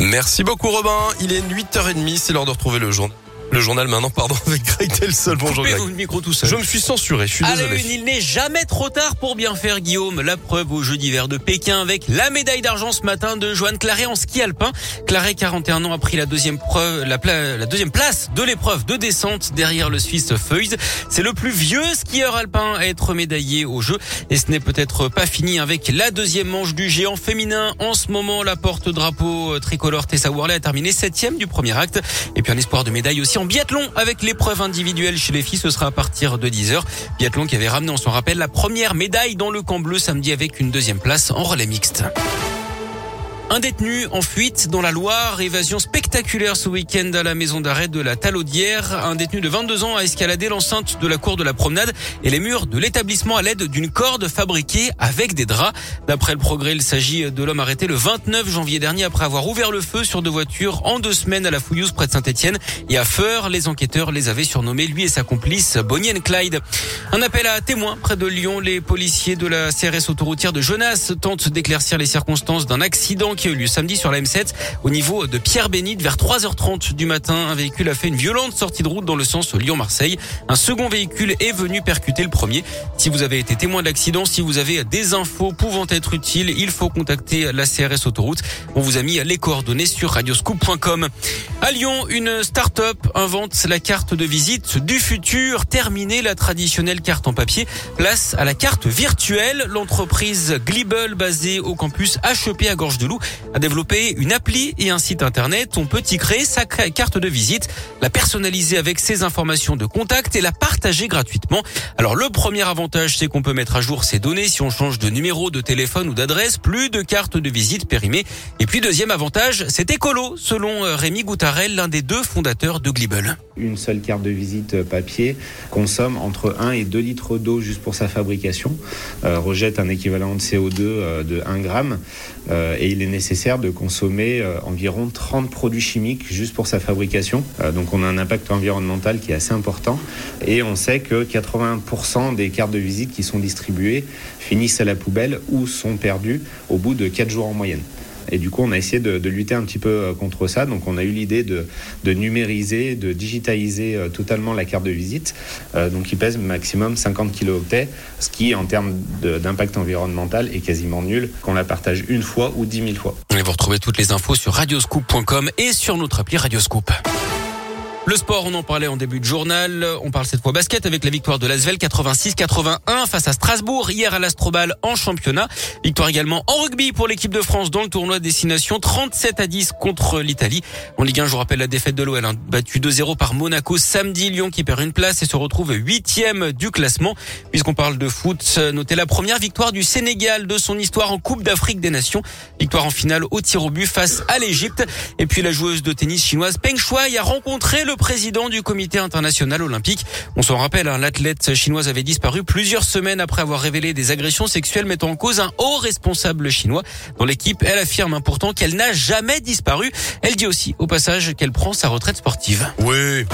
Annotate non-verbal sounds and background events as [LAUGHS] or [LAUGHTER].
Merci beaucoup Robin. Il est 8h30, c'est l'heure de retrouver le journal. Le journal maintenant, pardon, [LAUGHS] avec Greg Delsol. Bonjour Greg. le micro tout seul. Je me suis censuré, je suis Allez, désolé. il n'est jamais trop tard pour bien faire, Guillaume. La preuve au Jeux d'hiver de Pékin avec la médaille d'argent ce matin de Joanne Claret en ski alpin. Claret, 41 ans, a pris la deuxième preuve, la, pla- la deuxième place de l'épreuve de descente derrière le Suisse Feuys. C'est le plus vieux skieur alpin à être médaillé aux Jeux. Et ce n'est peut-être pas fini avec la deuxième manche du géant féminin. En ce moment, la porte-drapeau tricolore Tessa Worley a terminé septième du premier acte. Et puis un espoir de médaille aussi en biathlon avec l'épreuve individuelle chez les filles. Ce sera à partir de 10h. Biathlon qui avait ramené, on s'en rappelle, la première médaille dans le camp bleu samedi avec une deuxième place en relais mixte. Un détenu en fuite dans la Loire, évasion spectaculaire ce week-end à la maison d'arrêt de la Talaudière. Un détenu de 22 ans a escaladé l'enceinte de la cour de la promenade et les murs de l'établissement à l'aide d'une corde fabriquée avec des draps. D'après le progrès, il s'agit de l'homme arrêté le 29 janvier dernier après avoir ouvert le feu sur deux voitures en deux semaines à la Fouillouse près de Saint-Etienne et à Feur. Les enquêteurs les avaient surnommés lui et sa complice Bonnie and Clyde. Un appel à témoins près de Lyon. Les policiers de la CRS autoroutière de Jonas tentent d'éclaircir les circonstances d'un accident qui a eu lieu samedi sur la M7 au niveau de Pierre-Bénite vers 3h30 du matin. Un véhicule a fait une violente sortie de route dans le sens Lyon-Marseille. Un second véhicule est venu percuter le premier. Si vous avez été témoin de l'accident, si vous avez des infos pouvant être utiles, il faut contacter la CRS autoroute. On vous a mis les coordonnées sur radioscoop.com. À Lyon, une start-up invente la carte de visite du futur. Terminer la traditionnelle carte en papier. Place à la carte virtuelle. L'entreprise Glibble, basée au campus HEP à Gorge de Loup, a développé une appli et un site internet. On peut y créer sa carte de visite, la personnaliser avec ses informations de contact et la partager gratuitement. Alors le premier avantage, c'est qu'on peut mettre à jour ses données si on change de numéro de téléphone ou d'adresse, plus de carte de visite périmée. Et puis deuxième avantage, c'est écolo, selon euh, Rémi Goutarel, l'un des deux fondateurs de Glibble. Une seule carte de visite papier consomme entre 1 et 2 litres d'eau juste pour sa fabrication, euh, rejette un équivalent de CO2 euh, de 1 gramme euh, et il est nécessaire de consommer euh, environ 30 produits chimiques juste pour sa fabrication. Euh, donc on a un impact environnemental qui est assez important et on sait que 80% des cartes de visite qui sont distribuées finissent à la poubelle ou sont perdues au bout de 4 jours en moyenne. Et du coup, on a essayé de, lutter un petit peu euh, contre ça. Donc, on a eu l'idée de, numériser, de digitaliser euh, totalement la carte de visite. Euh, donc, qui pèse maximum 50 kilooctets, ce qui, en termes d'impact environnemental, est quasiment nul qu'on la partage une fois ou 10 000 fois. Et vous retrouvez toutes les infos sur radioscoop.com et sur notre appli Radioscoop. Le sport, on en parlait en début de journal. On parle cette fois basket avec la victoire de l'Asvel 86-81 face à Strasbourg hier à l'Astrobal en championnat. Victoire également en rugby pour l'équipe de France dans le tournoi Destination 37 à 10 contre l'Italie. En Ligue 1, je vous rappelle la défaite de l'OL, hein, battu 2-0 par Monaco samedi. Lyon qui perd une place et se retrouve huitième du classement. Puisqu'on parle de foot, notez la première victoire du Sénégal de son histoire en Coupe d'Afrique des Nations. Victoire en finale au tir au but face à l'Égypte. Et puis la joueuse de tennis chinoise Peng Shuai a rencontré le le président du comité international olympique. On s'en rappelle, hein, l'athlète chinoise avait disparu plusieurs semaines après avoir révélé des agressions sexuelles mettant en cause un haut responsable chinois. Dans l'équipe, elle affirme hein, pourtant qu'elle n'a jamais disparu. Elle dit aussi au passage qu'elle prend sa retraite sportive. Oui.